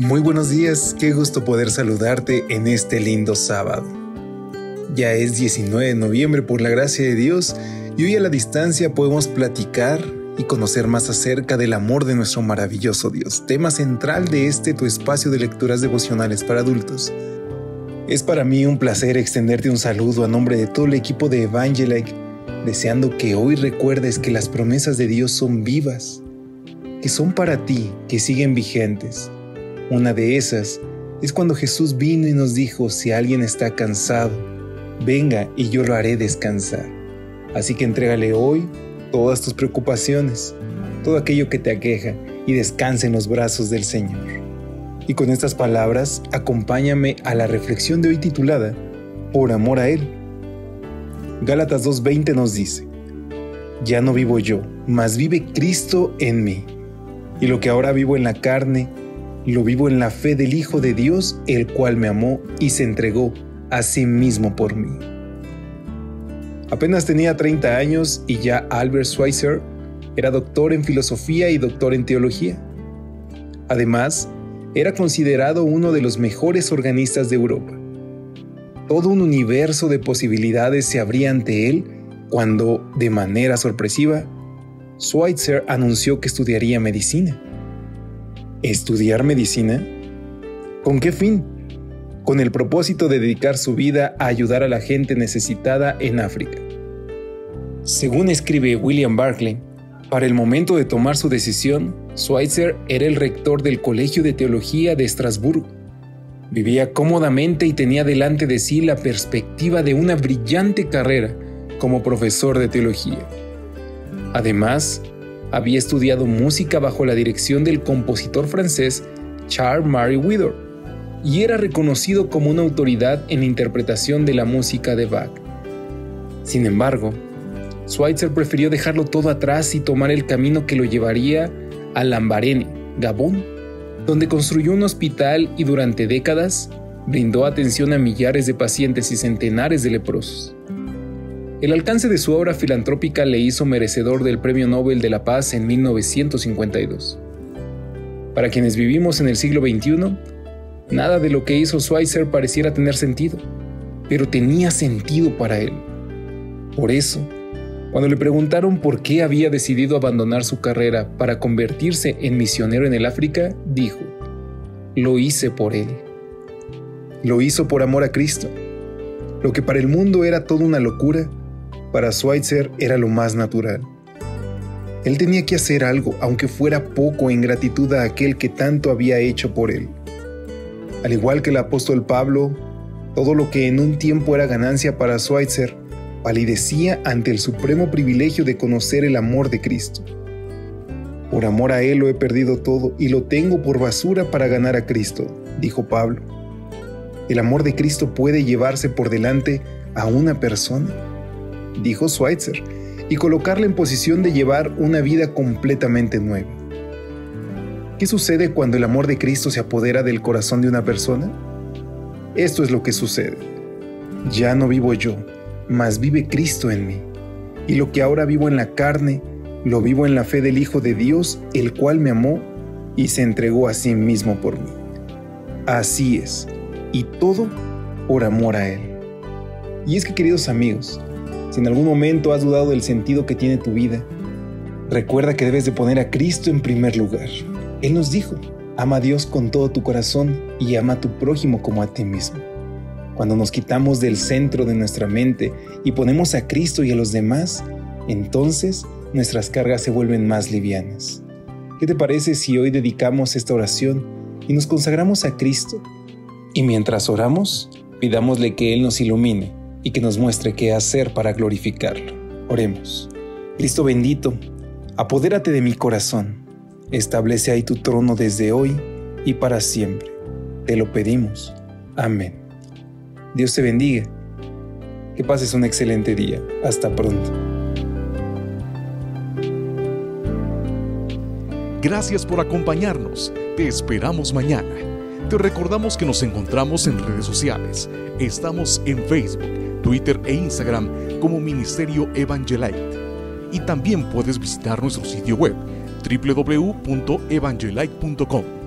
Muy buenos días, qué gusto poder saludarte en este lindo sábado. Ya es 19 de noviembre por la gracia de Dios y hoy a la distancia podemos platicar y conocer más acerca del amor de nuestro maravilloso Dios, tema central de este tu espacio de lecturas devocionales para adultos. Es para mí un placer extenderte un saludo a nombre de todo el equipo de Evangelike, deseando que hoy recuerdes que las promesas de Dios son vivas, que son para ti, que siguen vigentes una de esas es cuando Jesús vino y nos dijo, si alguien está cansado, venga y yo lo haré descansar. Así que entrégale hoy todas tus preocupaciones, todo aquello que te aqueja y descanse en los brazos del Señor. Y con estas palabras, acompáñame a la reflexión de hoy titulada Por amor a Él. Gálatas 2.20 nos dice, Ya no vivo yo, mas vive Cristo en mí. Y lo que ahora vivo en la carne, lo vivo en la fe del Hijo de Dios, el cual me amó y se entregó a sí mismo por mí. Apenas tenía 30 años y ya Albert Schweitzer era doctor en filosofía y doctor en teología. Además, era considerado uno de los mejores organistas de Europa. Todo un universo de posibilidades se abría ante él cuando, de manera sorpresiva, Schweitzer anunció que estudiaría medicina. ¿Estudiar medicina? ¿Con qué fin? Con el propósito de dedicar su vida a ayudar a la gente necesitada en África. Según escribe William Barclay, para el momento de tomar su decisión, Schweitzer era el rector del Colegio de Teología de Estrasburgo. Vivía cómodamente y tenía delante de sí la perspectiva de una brillante carrera como profesor de teología. Además, había estudiado música bajo la dirección del compositor francés Charles-Marie Widor y era reconocido como una autoridad en la interpretación de la música de Bach. Sin embargo, Schweitzer prefirió dejarlo todo atrás y tomar el camino que lo llevaría a Lambarene, Gabón, donde construyó un hospital y durante décadas brindó atención a millares de pacientes y centenares de leprosos. El alcance de su obra filantrópica le hizo merecedor del Premio Nobel de la Paz en 1952. Para quienes vivimos en el siglo XXI, nada de lo que hizo Schweitzer pareciera tener sentido, pero tenía sentido para él. Por eso, cuando le preguntaron por qué había decidido abandonar su carrera para convertirse en misionero en el África, dijo, lo hice por él. Lo hizo por amor a Cristo. Lo que para el mundo era toda una locura, para Schweitzer era lo más natural. Él tenía que hacer algo, aunque fuera poco en gratitud a aquel que tanto había hecho por él. Al igual que el apóstol Pablo, todo lo que en un tiempo era ganancia para Schweitzer, palidecía ante el supremo privilegio de conocer el amor de Cristo. Por amor a Él lo he perdido todo y lo tengo por basura para ganar a Cristo, dijo Pablo. ¿El amor de Cristo puede llevarse por delante a una persona? Dijo Schweitzer, y colocarla en posición de llevar una vida completamente nueva. ¿Qué sucede cuando el amor de Cristo se apodera del corazón de una persona? Esto es lo que sucede. Ya no vivo yo, mas vive Cristo en mí. Y lo que ahora vivo en la carne, lo vivo en la fe del Hijo de Dios, el cual me amó y se entregó a sí mismo por mí. Así es, y todo por amor a Él. Y es que, queridos amigos, si en algún momento has dudado del sentido que tiene tu vida, recuerda que debes de poner a Cristo en primer lugar. Él nos dijo, ama a Dios con todo tu corazón y ama a tu prójimo como a ti mismo. Cuando nos quitamos del centro de nuestra mente y ponemos a Cristo y a los demás, entonces nuestras cargas se vuelven más livianas. ¿Qué te parece si hoy dedicamos esta oración y nos consagramos a Cristo? Y mientras oramos, pidámosle que Él nos ilumine y que nos muestre qué hacer para glorificarlo. Oremos. Cristo bendito, Apodérate de mi corazón, establece ahí tu trono desde hoy y para siempre. Te lo pedimos. Amén. Dios te bendiga. Que pases un excelente día. Hasta pronto. Gracias por acompañarnos. Te esperamos mañana. Te recordamos que nos encontramos en redes sociales. Estamos en Facebook, Twitter e Instagram como Ministerio Evangelite. Y también puedes visitar nuestro sitio web www.evangelite.com